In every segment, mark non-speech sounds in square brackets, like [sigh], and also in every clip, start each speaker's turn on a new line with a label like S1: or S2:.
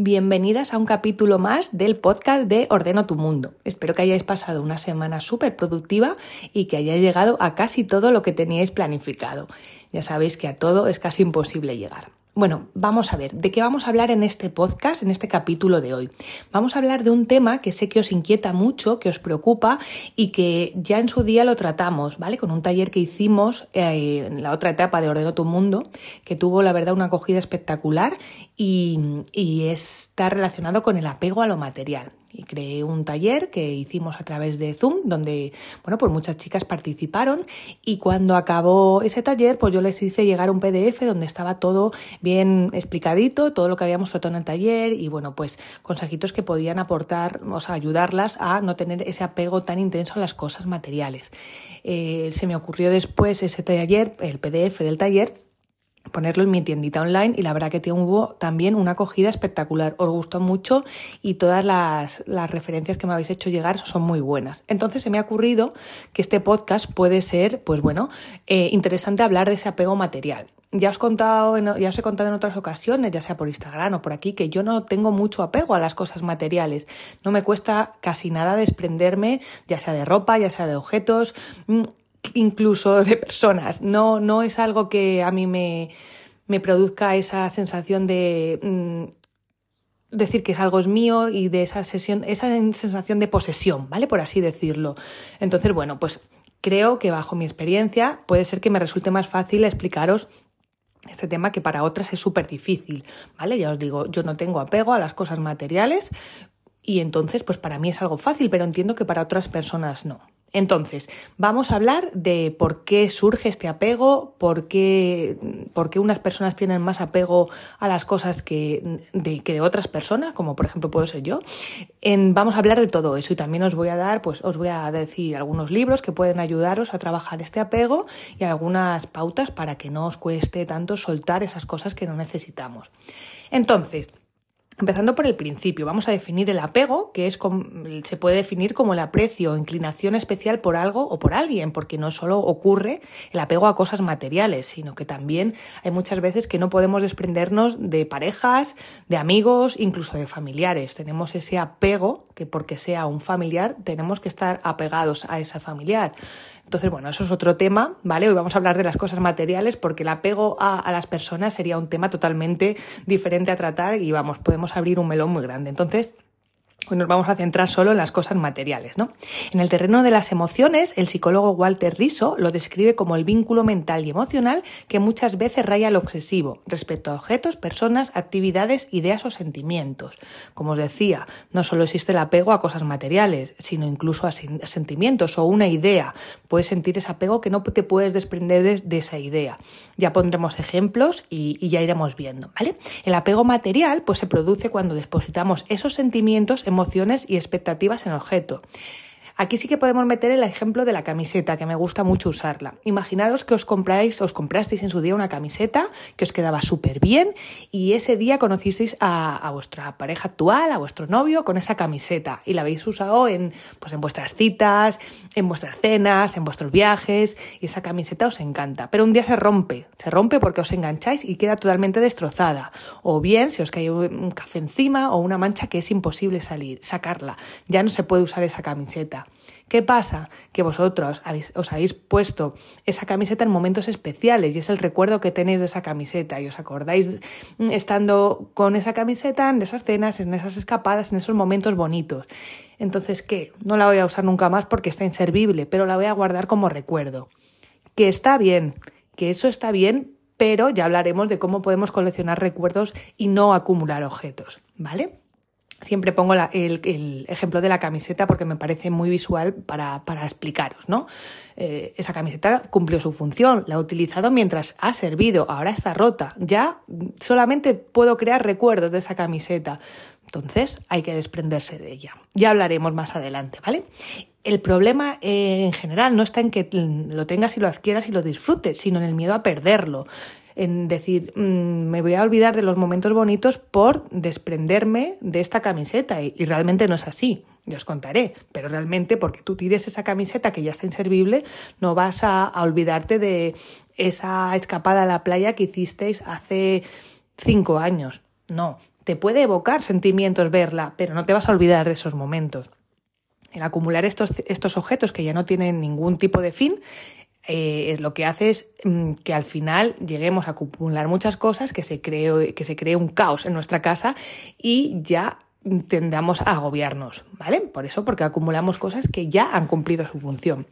S1: Bienvenidas a un capítulo más del podcast de Ordeno tu Mundo. Espero que hayáis pasado una semana súper productiva y que hayáis llegado a casi todo lo que teníais planificado. Ya sabéis que a todo es casi imposible llegar. Bueno, vamos a ver, ¿de qué vamos a hablar en este podcast, en este capítulo de hoy? Vamos a hablar de un tema que sé que os inquieta mucho, que os preocupa y que ya en su día lo tratamos, ¿vale? Con un taller que hicimos eh, en la otra etapa de Ordeno tu Mundo, que tuvo la verdad una acogida espectacular y, y está relacionado con el apego a lo material y creé un taller que hicimos a través de Zoom, donde, bueno, pues muchas chicas participaron y cuando acabó ese taller, pues yo les hice llegar un PDF donde estaba todo bien explicadito, todo lo que habíamos tratado en el taller y, bueno, pues consejitos que podían aportar, o sea, ayudarlas a no tener ese apego tan intenso a las cosas materiales. Eh, se me ocurrió después ese taller, el PDF del taller, ponerlo en mi tiendita online y la verdad que hubo también una acogida espectacular. Os gustó mucho y todas las, referencias que me habéis hecho llegar son muy buenas. Entonces se me ha ocurrido que este podcast puede ser, pues bueno, eh, interesante hablar de ese apego material. Ya os, contado, ya os he contado en otras ocasiones, ya sea por Instagram o por aquí, que yo no tengo mucho apego a las cosas materiales. No me cuesta casi nada desprenderme, ya sea de ropa, ya sea de objetos. Incluso de personas. No, no es algo que a mí me, me produzca esa sensación de mm, decir que es algo es mío y de esa, sesión, esa sensación de posesión, ¿vale? Por así decirlo. Entonces, bueno, pues creo que bajo mi experiencia puede ser que me resulte más fácil explicaros este tema que para otras es súper difícil, ¿vale? Ya os digo, yo no tengo apego a las cosas materiales y entonces pues para mí es algo fácil, pero entiendo que para otras personas no. Entonces, vamos a hablar de por qué surge este apego, por qué, por qué unas personas tienen más apego a las cosas que de, que de otras personas, como por ejemplo puedo ser yo. Vamos a hablar de todo eso y también os voy a dar, pues os voy a decir algunos libros que pueden ayudaros a trabajar este apego y algunas pautas para que no os cueste tanto soltar esas cosas que no necesitamos. Entonces, Empezando por el principio, vamos a definir el apego, que es se puede definir como el aprecio o inclinación especial por algo o por alguien, porque no solo ocurre el apego a cosas materiales, sino que también hay muchas veces que no podemos desprendernos de parejas, de amigos, incluso de familiares. Tenemos ese apego que porque sea un familiar tenemos que estar apegados a esa familiar. Entonces, bueno, eso es otro tema, ¿vale? Hoy vamos a hablar de las cosas materiales porque el apego a, las personas sería un tema totalmente diferente a tratar y vamos, podemos abrir un melón muy grande. Entonces, Hoy nos vamos a centrar solo en las cosas materiales, ¿no? En el terreno de las emociones, el psicólogo Walter Riso lo describe como el vínculo mental y emocional que muchas veces raya al obsesivo respecto a objetos, personas, actividades, ideas o sentimientos. Como os decía, no solo existe el apego a cosas materiales, sino incluso a sentimientos o una idea. Puedes sentir ese apego que no te puedes desprender de, esa idea. Ya pondremos ejemplos y, y ya iremos viendo, ¿vale? El apego material pues se produce cuando depositamos esos sentimientos emociones y expectativas en objeto. Aquí sí que podemos meter el ejemplo de la camiseta, que me gusta mucho usarla. Imaginaros que os compráis, os comprasteis en su día una camiseta que os quedaba súper bien y ese día conocisteis a, vuestra pareja actual, a vuestro novio, con esa camiseta y la habéis usado en, pues en vuestras citas, en vuestras cenas, en vuestros viajes y esa camiseta os encanta. Pero un día se rompe, se rompe porque os engancháis y queda totalmente destrozada. O bien se os cae un café encima o una mancha que es imposible salir, sacarla. Ya no se puede usar esa camiseta. ¿Qué pasa? Que vosotros os habéis puesto esa camiseta en momentos especiales y es el recuerdo que tenéis de esa camiseta y os acordáis estando con esa camiseta en esas cenas, en esas escapadas, en esos momentos bonitos. Entonces, ¿qué? No la voy a usar nunca más porque está inservible, pero la voy a guardar como recuerdo. Que está bien, que eso está bien, pero ya hablaremos de cómo podemos coleccionar recuerdos y no acumular objetos, ¿vale? Siempre pongo el, ejemplo de la camiseta porque me parece muy visual para, explicaros, ¿no? Eh, esa camiseta cumplió su función, la he utilizado mientras ha servido, ahora está rota, ya solamente puedo crear recuerdos de esa camiseta. Entonces hay que desprenderse de ella. Ya hablaremos más adelante, ¿vale? El problema eh, en general no está en que lo tengas y lo adquieras y lo disfrutes, sino en el miedo a perderlo en decir, mm, me voy a olvidar de los momentos bonitos por desprenderme de esta camiseta. Y, realmente no es así, ya os contaré, pero realmente porque tú tires esa camiseta que ya está inservible, no vas a, a olvidarte de esa escapada a la playa que hicisteis hace cinco años. No, te puede evocar sentimientos verla, pero no te vas a olvidar de esos momentos. El acumular estos, estos objetos que ya no tienen ningún tipo de fin eh, lo que hace es mm, que al final lleguemos a acumular muchas cosas, que se, cree, que se cree un caos en nuestra casa y ya tendamos a agobiarnos, ¿vale? Por eso, porque acumulamos cosas que ya han cumplido su función.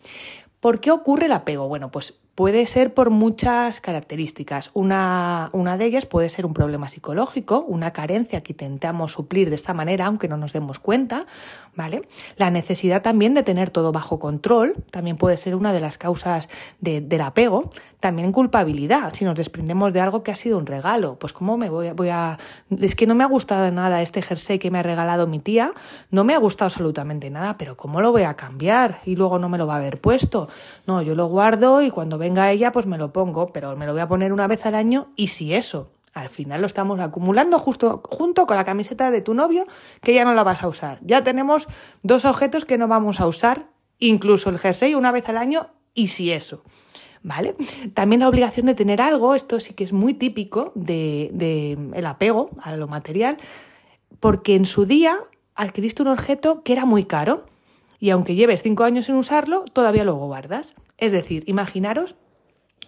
S1: ¿Por qué ocurre el apego? Bueno, pues puede ser por muchas características. Una, una, de ellas puede ser un problema psicológico, una carencia que intentamos suplir de esta manera, aunque no nos demos cuenta, ¿vale? La necesidad también de tener todo bajo control, también puede ser una de las causas del apego. También culpabilidad, si nos desprendemos de algo que ha sido un regalo. Pues cómo me voy voy a... Es que no me ha gustado nada este jersey que me ha regalado mi tía, no me ha gustado absolutamente nada, pero ¿cómo lo voy a cambiar? Y luego no me lo va a haber puesto. No, yo lo guardo y cuando venga ella pues me lo pongo, pero me lo voy a poner una vez al año y si eso al final lo estamos acumulando justo junto con la camiseta de tu novio que ya no la vas a usar. Ya tenemos dos objetos que no vamos a usar, incluso el jersey una vez al año y si eso. ¿Vale? También la obligación de tener algo, esto sí que es muy típico de, de el apego a lo material, porque en su día adquiriste un objeto que era muy caro y aunque lleves cinco años sin usarlo, todavía lo guardas. Es decir, imaginaros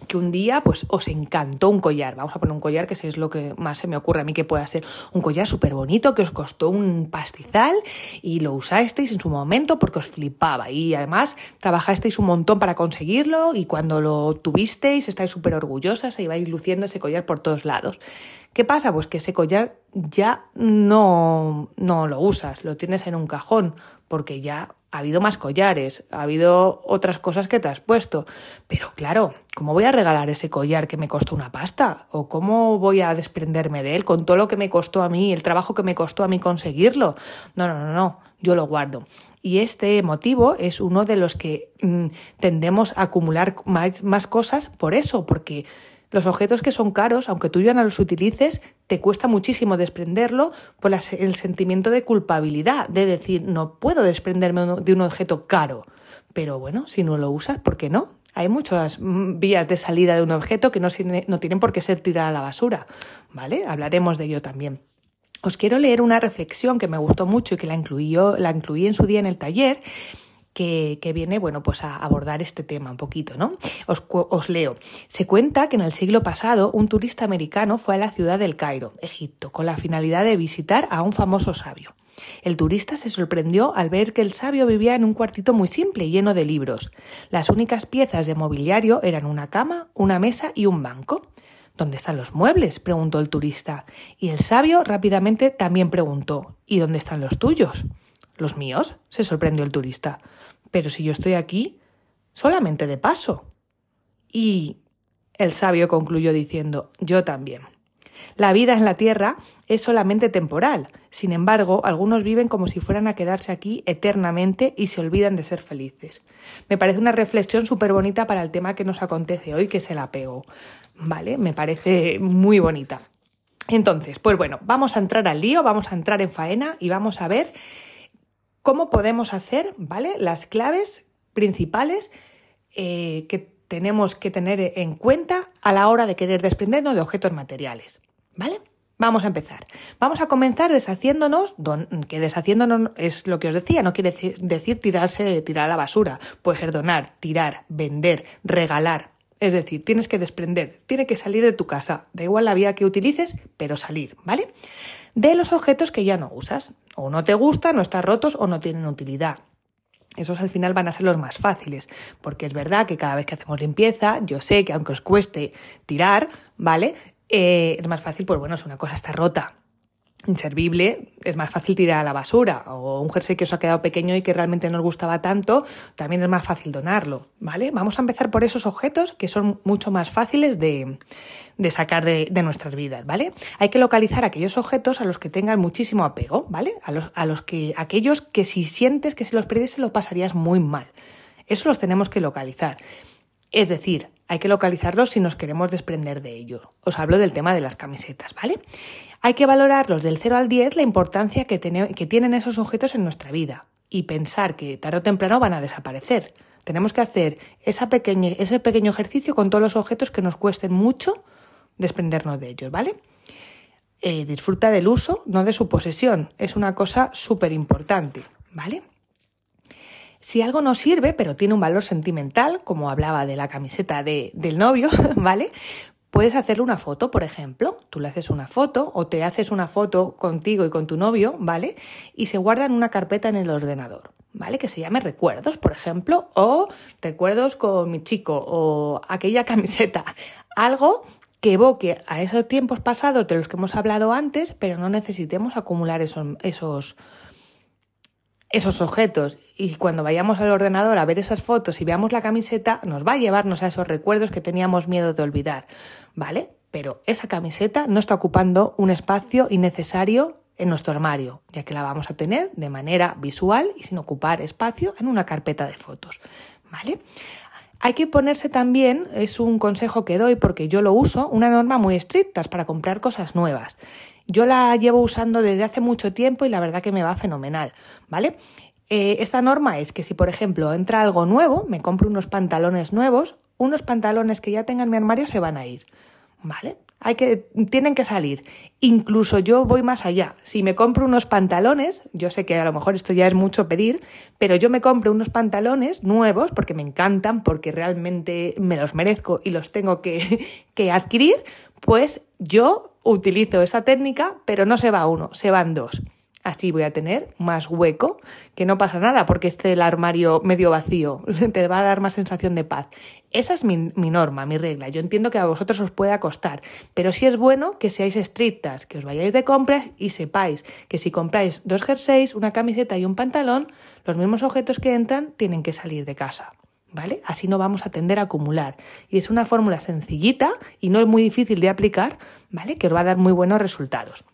S1: que un día pues os encantó un collar. Vamos a poner un collar que es lo que más se me ocurre a mí que pueda ser un collar súper bonito que os costó un pastizal y lo usasteis en su momento porque os flipaba y además trabajasteis un montón para conseguirlo y cuando lo tuvisteis estáis súper orgullosas e ibais luciendo ese collar por todos lados. ¿Qué pasa? Pues que ese collar ya no, no lo usas, lo tienes en un cajón porque ya ha habido más collares, ha habido otras cosas que te has puesto. Pero claro, ¿cómo voy a regalar ese collar que me costó una pasta? ¿O cómo voy a desprenderme de él con todo lo que me costó a mí, el trabajo que me costó a mí conseguirlo? No, no, no, no, yo lo guardo. Y este motivo es uno de los que mm, tendemos a acumular más, más cosas por eso, porque los objetos que son caros, aunque tú ya no los utilices, te cuesta muchísimo desprenderlo por el sentimiento de culpabilidad, de decir, no puedo desprenderme de un objeto caro. Pero bueno, si no lo usas, ¿por qué no? Hay muchas mm, vías de salida de un objeto que no, tienen por qué ser tirada a la basura, ¿vale? Hablaremos de ello también. Os quiero leer una reflexión que me gustó mucho y que la incluí, la incluí en su día en el taller que, viene, bueno, pues a abordar este tema un poquito, ¿no? Os, os leo. Se cuenta que en el siglo pasado un turista americano fue a la ciudad del Cairo, Egipto, con la finalidad de visitar a un famoso sabio. El turista se sorprendió al ver que el sabio vivía en un cuartito muy simple, lleno de libros. Las únicas piezas de mobiliario eran una cama, una mesa y un banco. ¿Dónde están los muebles? preguntó el turista. Y el sabio rápidamente también preguntó ¿Y dónde están los tuyos? ¿Los míos? se sorprendió el turista. Pero si yo estoy aquí solamente de paso. Y el sabio concluyó diciendo, yo también. La vida en la Tierra es solamente temporal. Sin embargo, algunos viven como si fueran a quedarse aquí eternamente y se olvidan de ser felices. Me parece una reflexión súper bonita para el tema que nos acontece hoy, que es el apego. ¿Vale? Me parece muy bonita. Entonces, pues bueno, vamos a entrar al lío, vamos a entrar en faena y vamos a ver cómo podemos hacer, ¿vale? Las claves principales eh, que tenemos que tener en cuenta a la hora de querer desprendernos de objetos materiales, ¿vale? Vamos a empezar. Vamos a comenzar deshaciéndonos, que deshaciéndonos es lo que os decía, no quiere decir, tirarse, tirar a la basura. Puede ser donar, tirar, vender, regalar. Es decir, tienes que desprender, tiene que salir de tu casa. Da igual la vía que utilices, pero salir, ¿vale? De los objetos que ya no usas. O no te gustan, no están rotos o no tienen utilidad. Esos al final van a ser los más fáciles, porque es verdad que cada vez que hacemos limpieza, yo sé que aunque os cueste tirar, ¿vale? Eh, es más fácil, pues bueno, si una cosa está rota, inservible, es más fácil tirar a la basura. O un jersey que os ha quedado pequeño y que realmente no os gustaba tanto, también es más fácil donarlo, ¿vale? Vamos a empezar por esos objetos que son mucho más fáciles de, de sacar de, de, nuestras vidas, ¿vale? Hay que localizar aquellos objetos a los que tengan muchísimo apego, ¿vale? A los, a los que, aquellos que si sientes que si los perdiese lo pasarías muy mal. Eso los tenemos que localizar. Es decir, hay que localizarlos si nos queremos desprender de ellos. Os hablo del tema de las camisetas, ¿vale? Hay que valorarlos del 0 al 10 la importancia que, tienen esos objetos en nuestra vida y pensar que tarde o temprano van a desaparecer. Tenemos que hacer ese pequeño ejercicio con todos los objetos que nos cuesten mucho desprendernos de ellos, ¿vale? eh, disfruta del uso, no de su posesión. Es una cosa súper importante, ¿vale? Si algo no sirve, pero tiene un valor sentimental, como hablaba de la camiseta de, del novio, [laughs] ¿vale? Puedes hacerle una foto, por ejemplo. Tú le haces una foto o te haces una foto contigo y con tu novio, ¿vale? Y se guarda en una carpeta en el ordenador, ¿vale? Que se llame recuerdos, por ejemplo, o recuerdos con mi chico o aquella [laughs] camiseta. Algo que evoque a esos tiempos pasados de los que hemos hablado antes, pero no necesitemos acumular esos, esos, esos objetos. Y cuando vayamos al ordenador a ver esas fotos y veamos la camiseta, nos va a llevarnos a esos recuerdos que teníamos miedo de olvidar, ¿vale? Pero esa camiseta no está ocupando un espacio innecesario en nuestro armario, ya que la vamos a tener de manera visual y sin ocupar espacio en una carpeta de fotos, ¿vale? Hay que ponerse también, es un consejo que doy porque yo lo uso, una norma muy estricta para comprar cosas nuevas. Yo la llevo usando desde hace mucho tiempo y la verdad que me va fenomenal, ¿vale? Eh, esta norma es que si, por ejemplo, entra algo nuevo, me compro unos pantalones nuevos, unos pantalones que ya tengan en mi armario se van a ir, ¿vale? Hay que, tienen que salir. Incluso yo voy más allá. Si me compro unos pantalones, yo sé que a lo mejor esto ya es mucho pedir, pero yo me compro unos pantalones nuevos porque me encantan, porque realmente me los merezco y los tengo que, [laughs] que adquirir, pues yo utilizo esta técnica, pero no se va uno, se van dos. Así voy a tener más hueco, que no pasa nada porque esté el armario medio vacío, [laughs] te va a dar más sensación de paz. Esa es mi, norma, mi regla. Yo entiendo que a vosotros os pueda costar, pero sí es bueno que seáis estrictas, que os vayáis de compras y sepáis que si compráis dos jerseys, una camiseta y un pantalón, los mismos objetos que entran tienen que salir de casa. ¿Vale? Así no vamos a tender a acumular. Y es una fórmula sencillita y no es muy difícil de aplicar, ¿vale? Que os va a dar muy buenos resultados.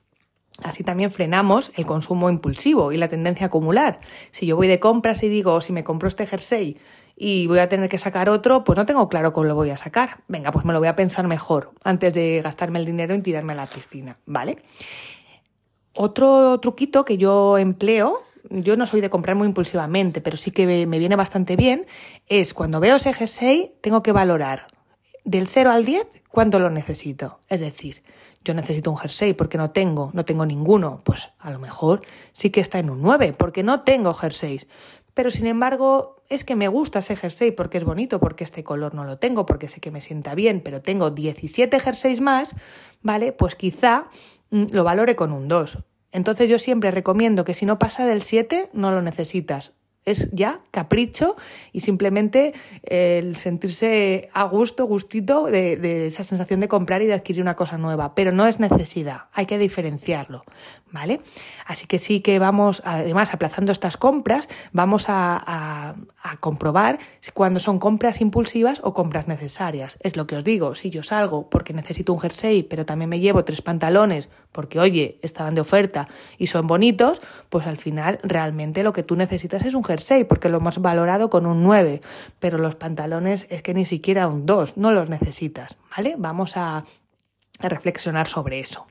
S1: Así también frenamos el consumo impulsivo y la tendencia a acumular. Si yo voy de compras y digo, si me compro este jersey y voy a tener que sacar otro, pues no tengo claro cómo lo voy a sacar. Venga, pues me lo voy a pensar mejor antes de gastarme el dinero en tirarme a la piscina, ¿vale? Otro truquito que yo empleo, yo no soy de comprar muy impulsivamente, pero sí que me viene bastante bien, es cuando veo ese jersey, tengo que valorar del 0 al 10 cuánto lo necesito. Es decir, yo necesito un jersey porque no tengo, no tengo ninguno. Pues a lo mejor sí que está en un 9 porque no tengo jerseys. Pero sin embargo, es que me gusta ese jersey porque es bonito, porque este color no lo tengo, porque sé que me sienta bien, pero tengo 17 jerseys más, ¿vale? Pues quizá mm, lo valore con un 2. Entonces yo siempre recomiendo que si no pasa del 7, no lo necesitas es ya capricho y simplemente eh, el sentirse a gusto, gustito de, esa sensación de comprar y de adquirir una cosa nueva, pero no es necesidad, hay que diferenciarlo, ¿vale? Así que sí que vamos, además, aplazando estas compras, vamos a, a comprobar cuando son compras impulsivas o compras necesarias. Es lo que os digo, si yo salgo porque necesito un jersey, pero también me llevo tres pantalones porque, oye, estaban de oferta y son bonitos, pues al final realmente lo que tú necesitas es un jersey porque lo hemos valorado con un 9, pero los pantalones es que ni siquiera un 2, no los necesitas, ¿vale? Vamos a reflexionar sobre eso.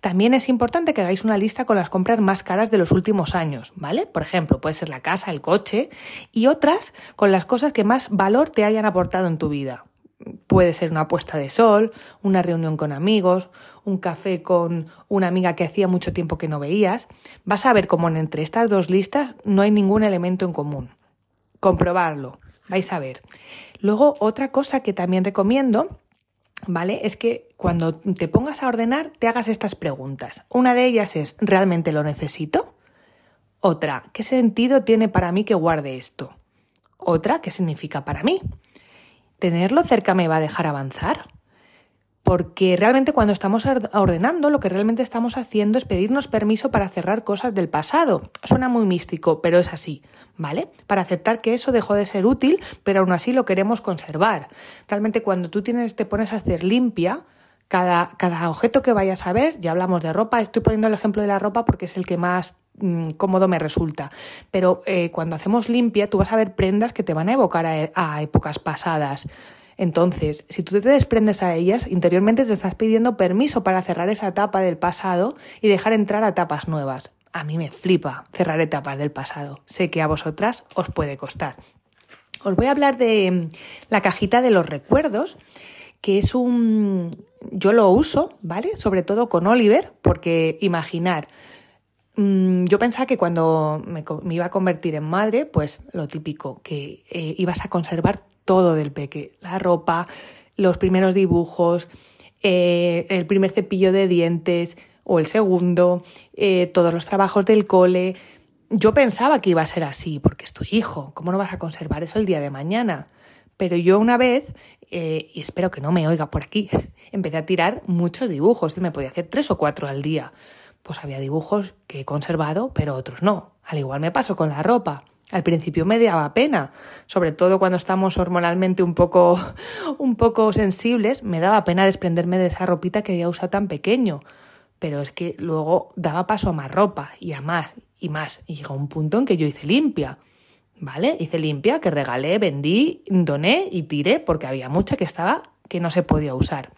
S1: También es importante que hagáis una lista con las compras más caras de los últimos años, ¿vale? Por ejemplo, puede ser la casa, el coche y otras con las cosas que más valor te hayan aportado en tu vida. Puede ser una puesta de sol, una reunión con amigos, un café con una amiga que hacía mucho tiempo que no veías. Vas a ver cómo entre estas dos listas no hay ningún elemento en común. Comprobarlo, vais a ver. Luego, otra cosa que también recomiendo ¿vale? Es que cuando te pongas a ordenar te hagas estas preguntas. Una de ellas es, ¿realmente lo necesito? Otra, ¿qué sentido tiene para mí que guarde esto? Otra, ¿qué significa para mí? ¿Tenerlo cerca me va a dejar avanzar? Porque realmente cuando estamos ordenando lo que realmente estamos haciendo es pedirnos permiso para cerrar cosas del pasado. Suena muy místico, pero es así, ¿vale? Para aceptar que eso dejó de ser útil, pero aún así lo queremos conservar. Realmente cuando tú tienes, te pones a hacer limpia, cada, cada objeto que vayas a ver, ya hablamos de ropa, estoy poniendo el ejemplo de la ropa porque es el que más mm, cómodo me resulta. Pero eh, cuando hacemos limpia, tú vas a ver prendas que te van a evocar a épocas pasadas. Entonces, si tú te desprendes a ellas, interiormente te estás pidiendo permiso para cerrar esa etapa del pasado y dejar entrar a etapas nuevas. A mí me flipa cerrar etapas del pasado. Sé que a vosotras os puede costar. Os voy a hablar de mm, la cajita de los recuerdos que es un... Yo lo uso, ¿vale? Sobre todo con Oliver, porque imaginar, mm, yo pensaba que cuando me, iba a convertir en madre, pues lo típico, que eh, ibas a conservar todo del peque, la ropa, los primeros dibujos, eh, el primer cepillo de dientes o el segundo, eh, todos los trabajos del cole. Yo pensaba que iba a ser así, porque es tu hijo, ¿cómo no vas a conservar eso el día de mañana? Pero yo una vez, eh, y espero que no me oiga por aquí, [laughs] empecé a tirar muchos dibujos y me podía hacer tres o cuatro al día. Pues había dibujos que he conservado, pero otros no. Al igual me pasó con la ropa. Al principio me daba pena, sobre todo cuando estamos hormonalmente un poco, [laughs] un poco sensibles, me daba pena desprenderme de esa ropita que había usado tan pequeño. Pero es que luego daba paso a más ropa y a más y más. Y llegó un punto en que yo hice limpia. ¿Vale? Hice limpia, que regalé, vendí, doné y tiré porque había mucha que estaba que no se podía usar.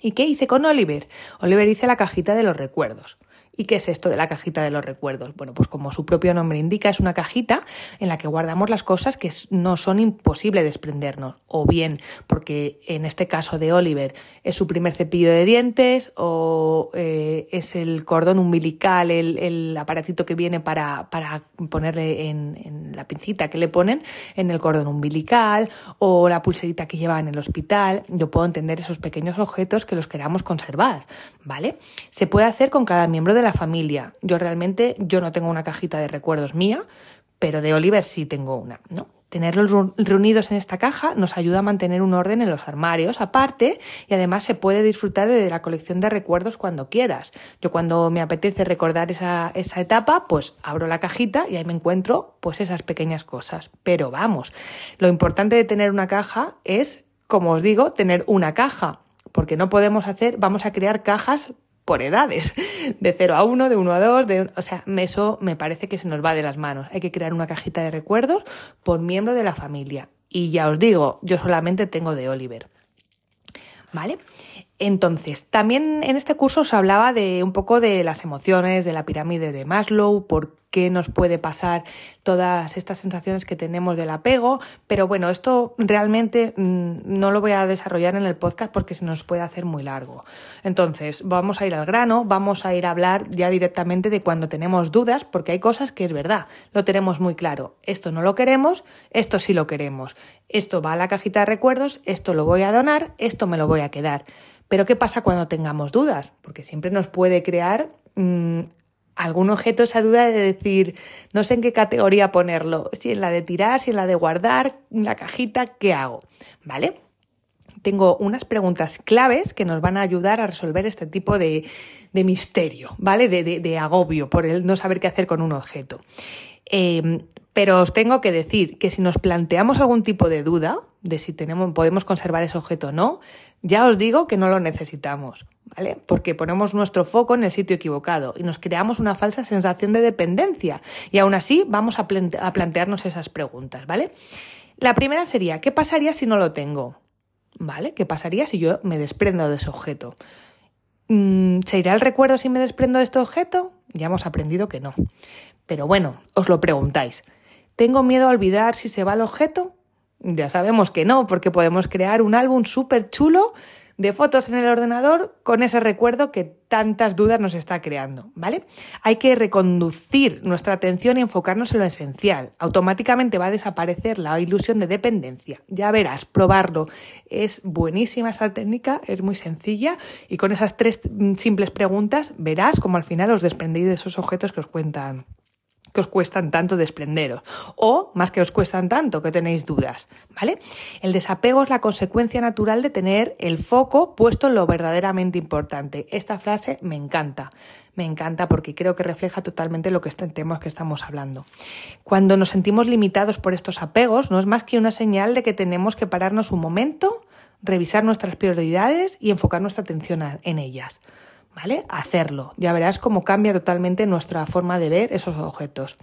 S1: ¿Y qué hice con Oliver? Oliver hice la cajita de los recuerdos. ¿Y qué es esto de la cajita de los recuerdos? Bueno, pues como su propio nombre indica, es una cajita en la que guardamos las cosas que no son imposible desprendernos. O bien porque en este caso de Oliver es su primer cepillo de dientes o eh, es el cordón umbilical, el, aparatito que viene para, para ponerle en, la pincita que le ponen en el cordón umbilical o la pulserita que lleva en el hospital. Yo puedo entender esos pequeños objetos que los queramos conservar, ¿vale? Se puede hacer con cada miembro de la familia. Yo realmente, yo no tengo una cajita de recuerdos mía, pero de Oliver sí tengo una, ¿no? Tenerlos reunidos en esta caja nos ayuda a mantener un orden en los armarios aparte y además se puede disfrutar de la colección de recuerdos cuando quieras. Yo cuando me apetece recordar esa, esa etapa, pues abro la cajita y ahí me encuentro pues esas pequeñas cosas. Pero vamos, lo importante de tener una caja es, como os digo, tener una caja porque no podemos hacer, vamos a crear cajas por edades, de 0 a 1, de 1 a 2, de, o sea, eso me parece que se nos va de las manos. Hay que crear una cajita de recuerdos por miembro de la familia. Y ya os digo, yo solamente tengo de Oliver. ¿Vale? Entonces, también en este curso os hablaba de un poco de las emociones, de la pirámide de Maslow, por qué nos puede pasar todas estas sensaciones que tenemos del apego, pero bueno, esto realmente mm, no lo voy a desarrollar en el podcast porque se nos puede hacer muy largo. Entonces, vamos a ir al grano, vamos a ir a hablar ya directamente de cuando tenemos dudas, porque hay cosas que es verdad, lo tenemos muy claro. Esto no lo queremos, esto sí lo queremos. Esto va a la cajita de recuerdos, esto lo voy a donar, esto me lo voy a quedar. Pero ¿qué pasa cuando tengamos dudas? Porque siempre nos puede crear mm, algún objeto esa duda de decir, no sé en qué categoría ponerlo, si en la de tirar, si en la de guardar, en la cajita, ¿qué hago? ¿Vale? Tengo unas preguntas claves que nos van a ayudar a resolver este tipo de, misterio, ¿vale? De, agobio por el no saber qué hacer con un objeto. Em, pero os tengo que decir que si nos planteamos algún tipo de duda de si tenemos, podemos conservar ese objeto o no, ya os digo que no lo necesitamos, ¿vale? Porque ponemos nuestro foco en el sitio equivocado y nos creamos una falsa sensación de dependencia. Y aún así vamos a, plantearnos esas preguntas, ¿vale? La primera sería, ¿qué pasaría si no lo tengo? ¿Vale? ¿Qué pasaría si yo me desprendo de ese objeto? Mm, ¿Se irá el recuerdo si me desprendo de este objeto? Ya hemos aprendido que no. Pero bueno, os lo preguntáis. ¿Tengo miedo a olvidar si se va el objeto? Ya sabemos que no, porque podemos crear un álbum súper chulo de fotos en el ordenador con ese recuerdo que tantas dudas nos está creando, ¿vale? Hay que reconducir nuestra atención y enfocarnos en lo esencial. Automáticamente va a desaparecer la ilusión de dependencia. Ya verás, probarlo. Es buenísima esta técnica, es muy sencilla y con esas tres simples preguntas verás como al final os desprendéis de esos objetos que os cuentan que os cuestan tanto desprenderos o más que os cuestan tanto que tenéis dudas, ¿vale? El desapego es la consecuencia natural de tener el foco puesto en lo verdaderamente importante. Esta frase me encanta. Me encanta porque creo que refleja totalmente lo que tema que estamos hablando. Cuando nos sentimos limitados por estos apegos, no es más que una señal de que tenemos que pararnos un momento, revisar nuestras prioridades y enfocar nuestra atención en ellas. ¿Vale? Hacerlo. Ya verás cómo cambia totalmente nuestra forma de ver esos objetos.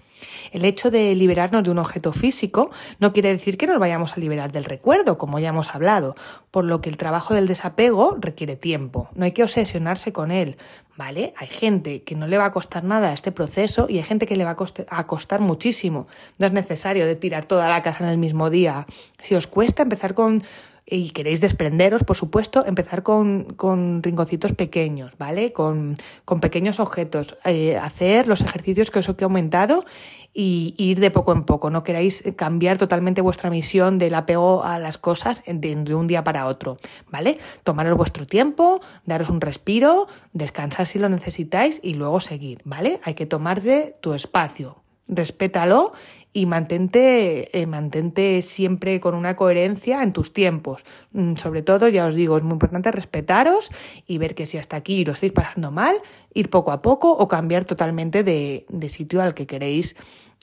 S1: El hecho de liberarnos de un objeto físico no quiere decir que nos vayamos a liberar del recuerdo, como ya hemos hablado, por lo que el trabajo del desapego requiere tiempo. No hay que obsesionarse con él, ¿vale? Hay gente que no le va a costar nada este proceso y hay gente que le va a costar muchísimo. No es necesario de tirar toda la casa en el mismo día. Si os cuesta empezar con y queréis desprenderos, por supuesto, empezar con, con rinconcitos pequeños, ¿vale? Con, con pequeños objetos. Eh, hacer los ejercicios que os he aumentado y ir de poco en poco. No queráis cambiar totalmente vuestra misión del apego a las cosas de, un día para otro, ¿vale? Tomaros vuestro tiempo, daros un respiro, descansar si lo necesitáis y luego seguir, ¿vale? Hay que tomarse tu espacio, respétalo y mantente, eh, mantente siempre con una coherencia en tus tiempos. Mm, sobre todo, ya os digo, es muy importante respetaros y ver que si hasta aquí lo estáis pasando mal, ir poco a poco o cambiar totalmente de, de sitio al que queréis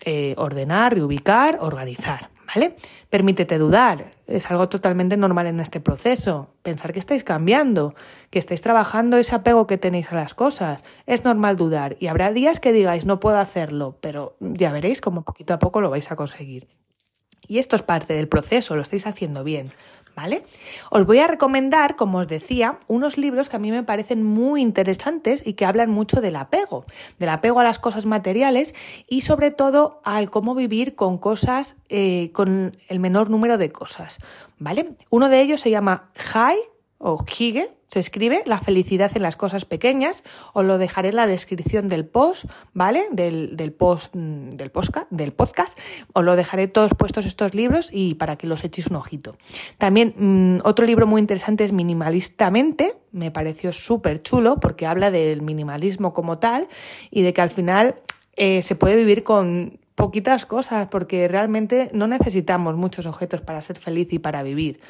S1: eh, ordenar, reubicar, organizar. ¿Vale? Permítete dudar, es algo totalmente normal en este proceso. Pensar que estáis cambiando, que estáis trabajando ese apego que tenéis a las cosas. Es normal dudar y habrá días que digáis no puedo hacerlo, pero ya veréis cómo poquito a poco lo vais a conseguir. Y esto es parte del proceso, lo estáis haciendo bien. ¿Vale? Os voy a recomendar, como os decía, unos libros que a mí me parecen muy interesantes y que hablan mucho del apego, del apego a las cosas materiales y sobre todo al cómo vivir con cosas, eh, con el menor número de cosas, ¿vale? Uno de ellos se llama High o Hige, se escribe La felicidad en las cosas pequeñas, os lo dejaré en la descripción del post, ¿vale? Del, del post mm, del podcast, del podcast, os lo dejaré todos puestos estos libros y para que los echéis un ojito. También mm, otro libro muy interesante es Minimalistamente, me pareció súper chulo porque habla del minimalismo como tal y de que al final eh, se puede vivir con poquitas cosas porque realmente no necesitamos muchos objetos para ser feliz y para vivir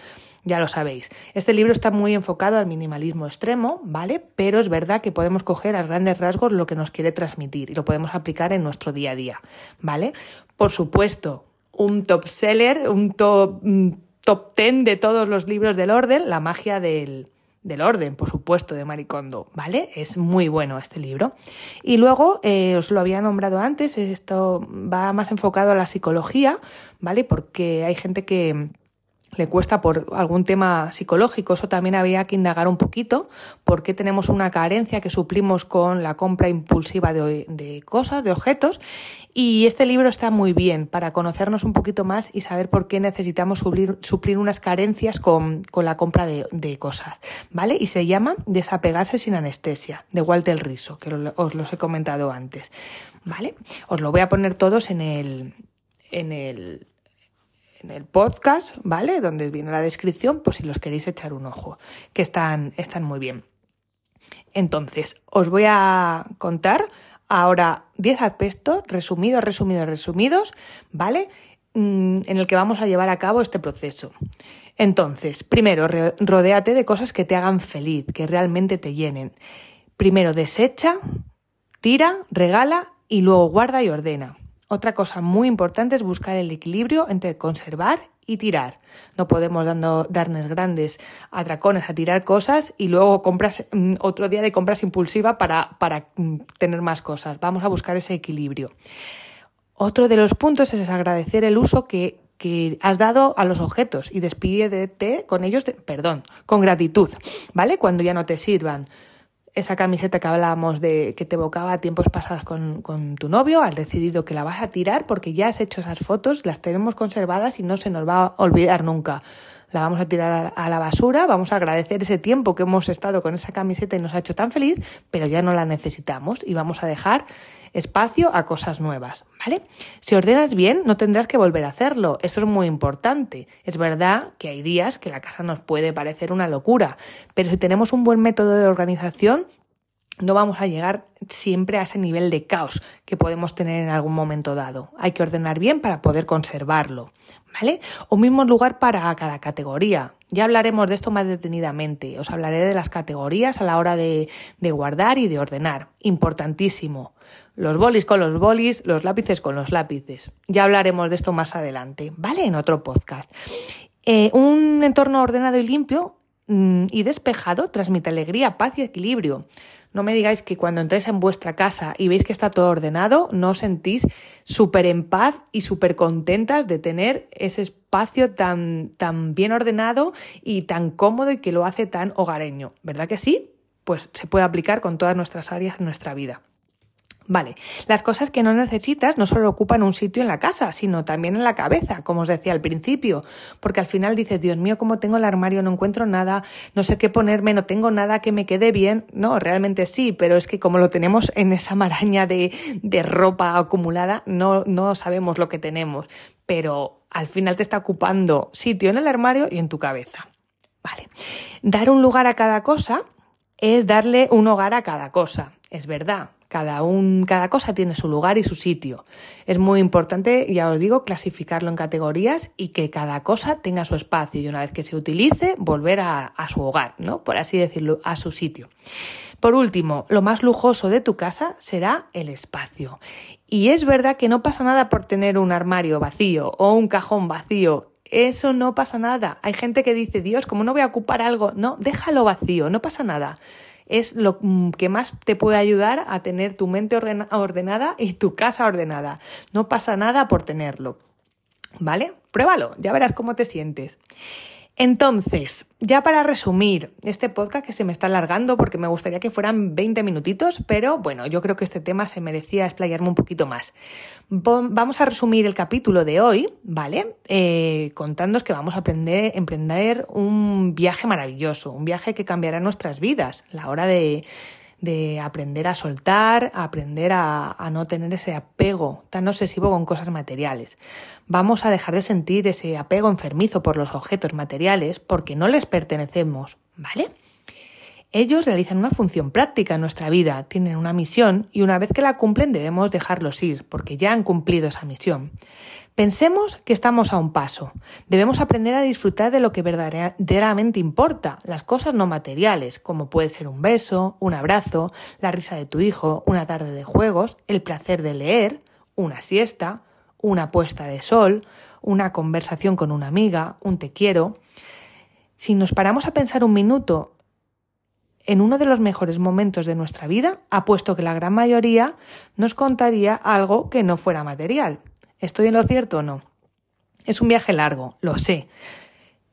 S1: ya lo sabéis. Este libro está muy enfocado al minimalismo extremo, ¿vale? Pero es verdad que podemos coger a grandes rasgos lo que nos quiere transmitir y lo podemos aplicar en nuestro día a día, ¿vale? Por supuesto, un top seller, un top, top ten de todos los libros del orden, La magia del, del orden, por supuesto, de Maricondo, ¿vale? Es muy bueno este libro. Y luego, eh, os lo había nombrado antes, esto va más enfocado a la psicología, ¿vale? Porque hay gente que le cuesta por algún tema psicológico, eso también había que indagar un poquito, porque tenemos una carencia que suplimos con la compra impulsiva de, cosas, de objetos, y este libro está muy bien para conocernos un poquito más y saber por qué necesitamos suplir, suplir unas carencias con, la compra de, cosas, ¿vale? Y se llama Desapegarse sin anestesia, de Walter Riso, que os los he comentado antes, ¿vale? Os lo voy a poner todos en el, en el en el podcast, ¿vale? Donde viene la descripción, pues si los queréis echar un ojo, que están, están muy bien. Entonces, os voy a contar ahora 10 aspectos resumidos, resumidos, resumidos, ¿vale? Mm, en el que vamos a llevar a cabo este proceso. Entonces, primero, rodéate de cosas que te hagan feliz, que realmente te llenen. Primero, desecha, tira, regala y luego guarda y ordena. Otra cosa muy importante es buscar el equilibrio entre conservar y tirar. No podemos dando, darnos grandes atracones a tirar cosas y luego compras mm, otro día de compras impulsiva para, mm, tener más cosas. Vamos a buscar ese equilibrio. Otro de los puntos es agradecer el uso que, has dado a los objetos y despídete con ellos, perdón, con gratitud, ¿vale? Cuando ya no te sirvan esa camiseta que hablábamos de que te evocaba tiempos pasados con, con, tu novio, has decidido que la vas a tirar porque ya has hecho esas fotos, las tenemos conservadas y no se nos va a olvidar nunca. La vamos a tirar a la basura, vamos a agradecer ese tiempo que hemos estado con esa camiseta y nos ha hecho tan feliz, pero ya no la necesitamos y vamos a dejar espacio a cosas nuevas, ¿vale? Si ordenas bien, no tendrás que volver a hacerlo. Esto es muy importante. Es verdad que hay días que la casa nos puede parecer una locura, pero si tenemos un buen método de organización, no vamos a llegar siempre a ese nivel de caos que podemos tener en algún momento dado. Hay que ordenar bien para poder conservarlo, ¿vale? Un mismo lugar para cada categoría. Ya hablaremos de esto más detenidamente. Os hablaré de las categorías a la hora de, de guardar y de ordenar. Importantísimo. Los bolis con los bolis, los lápices con los lápices. Ya hablaremos de esto más adelante, ¿vale? En otro podcast. Eh, un entorno ordenado y limpio mm, y despejado transmite alegría, paz y equilibrio. No me digáis que cuando entréis en vuestra casa y veis que está todo ordenado, no os sentís súper en paz y súper contentas de tener ese espacio tan, tan bien ordenado y tan cómodo y que lo hace tan hogareño. ¿Verdad que sí? Pues se puede aplicar con todas nuestras áreas de nuestra vida. Vale, las cosas que no necesitas no solo ocupan un sitio en la casa, sino también en la cabeza, como os decía al principio, porque al final dices, Dios mío, ¿cómo tengo el armario? No encuentro nada, no sé qué ponerme, no tengo nada que me quede bien. No, realmente sí, pero es que como lo tenemos en esa maraña de, ropa acumulada, no, no sabemos lo que tenemos, pero al final te está ocupando sitio en el armario y en tu cabeza. Vale, dar un lugar a cada cosa es darle un hogar a cada cosa, es verdad cada, un, cada cosa tiene su lugar y su sitio. Es muy importante, ya os digo, clasificarlo en categorías y que cada cosa tenga su espacio y una vez que se utilice, volver a, su hogar, ¿no? Por así decirlo, a su sitio. Por último, lo más lujoso de tu casa será el espacio. Y es verdad que no pasa nada por tener un armario vacío o un cajón vacío. Eso no pasa nada. Hay gente que dice, Dios, como no voy a ocupar algo? No, déjalo vacío, no pasa nada es lo mm, que más te puede ayudar a tener tu mente ordenada y tu casa ordenada. No pasa nada por tenerlo. ¿Vale? Pruébalo, ya verás cómo te sientes. Entonces, ya para resumir este podcast que se me está alargando porque me gustaría que fueran 20 minutitos, pero bueno, yo creo que este tema se merecía explayarme un poquito más. Vamos a resumir el capítulo de hoy, ¿vale? Eh, contándoos que vamos a aprender, emprender un viaje maravilloso, un viaje que cambiará nuestras vidas, la hora de, de aprender a soltar, aprender a, a, no tener ese apego tan obsesivo con cosas materiales. Vamos a dejar de sentir ese apego enfermizo por los objetos materiales porque no les pertenecemos, ¿vale? Ellos realizan una función práctica en nuestra vida, tienen una misión y una vez que la cumplen debemos dejarlos ir porque ya han cumplido esa misión. Pensemos que estamos a un paso. Debemos aprender a disfrutar de lo que verdaderamente importa, las cosas no materiales, como puede ser un beso, un abrazo, la risa de tu hijo, una tarde de juegos, el placer de leer, una siesta, una puesta de sol, una conversación con una amiga, un te quiero. Si nos paramos a pensar un minuto en uno de los mejores momentos de nuestra vida, apuesto que la gran mayoría nos contaría algo que no fuera material. ¿Estoy en lo cierto o no? Es un viaje largo, lo sé.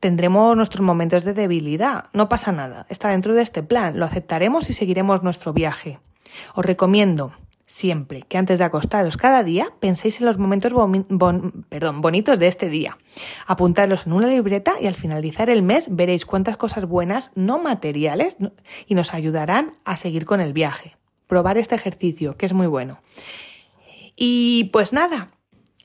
S1: Tendremos nuestros momentos de debilidad, no pasa nada, está dentro de este plan, lo aceptaremos y seguiremos nuestro viaje. Os recomiendo siempre que antes de acostaros cada día penséis en los momentos perdón, bonitos de este día. Apuntadlos en una libreta y al finalizar el mes veréis cuántas cosas buenas no materiales y nos ayudarán a seguir con el viaje. Probar este ejercicio, que es muy bueno. Y pues nada,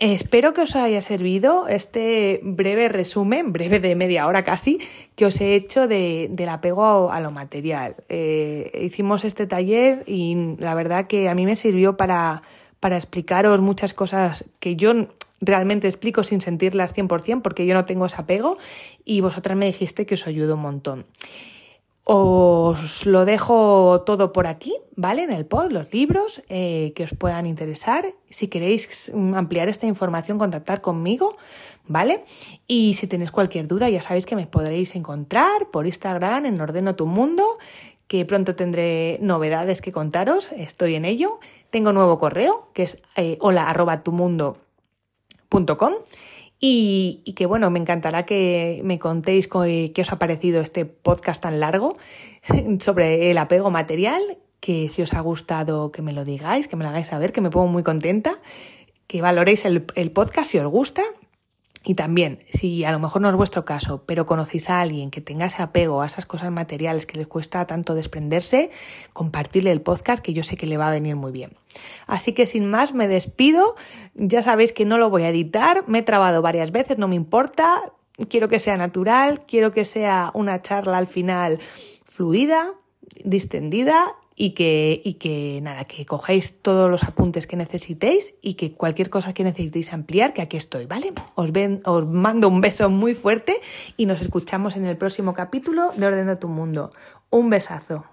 S1: Espero que os haya servido este breve resumen, breve de media hora casi, que os he hecho de, del apego a, lo material. Eh, hicimos este taller y la verdad que a mí me sirvió para, para explicaros muchas cosas que yo realmente explico sin sentirlas 100% porque yo no tengo ese apego y vosotras me dijiste que os ayudó un montón. Os lo dejo todo por aquí, ¿vale? En el pod, los libros eh, que os puedan interesar. Si queréis ampliar esta información, contactar conmigo, ¿vale? Y si tenéis cualquier duda, ya sabéis que me podréis encontrar por Instagram en Ordeno tu Mundo, que pronto tendré novedades que contaros, estoy en ello. Tengo nuevo correo, que es eh, hola.tumundo.com y, que bueno, me encantará que me contéis qué os ha parecido este podcast tan largo [laughs] sobre el apego material, que si os ha gustado que me lo digáis, que me lo hagáis saber, que me pongo muy contenta, que valoréis el, el podcast si os gusta y también, si a lo mejor no es vuestro caso, pero conocéis a alguien que tenga ese apego a esas cosas materiales que les cuesta tanto desprenderse, compartirle el podcast que yo sé que le va a venir muy bien. Así que sin más me despido. Ya sabéis que no lo voy a editar, me he trabado varias veces, no me importa. Quiero que sea natural, quiero que sea una charla al final fluida, distendida y que, y que nada, que cojáis todos los apuntes que necesitéis y que cualquier cosa que necesitéis ampliar, que aquí estoy, ¿vale? Os, ven, os mando un beso muy fuerte y nos escuchamos en el próximo capítulo de Ordeno tu Mundo. Un besazo.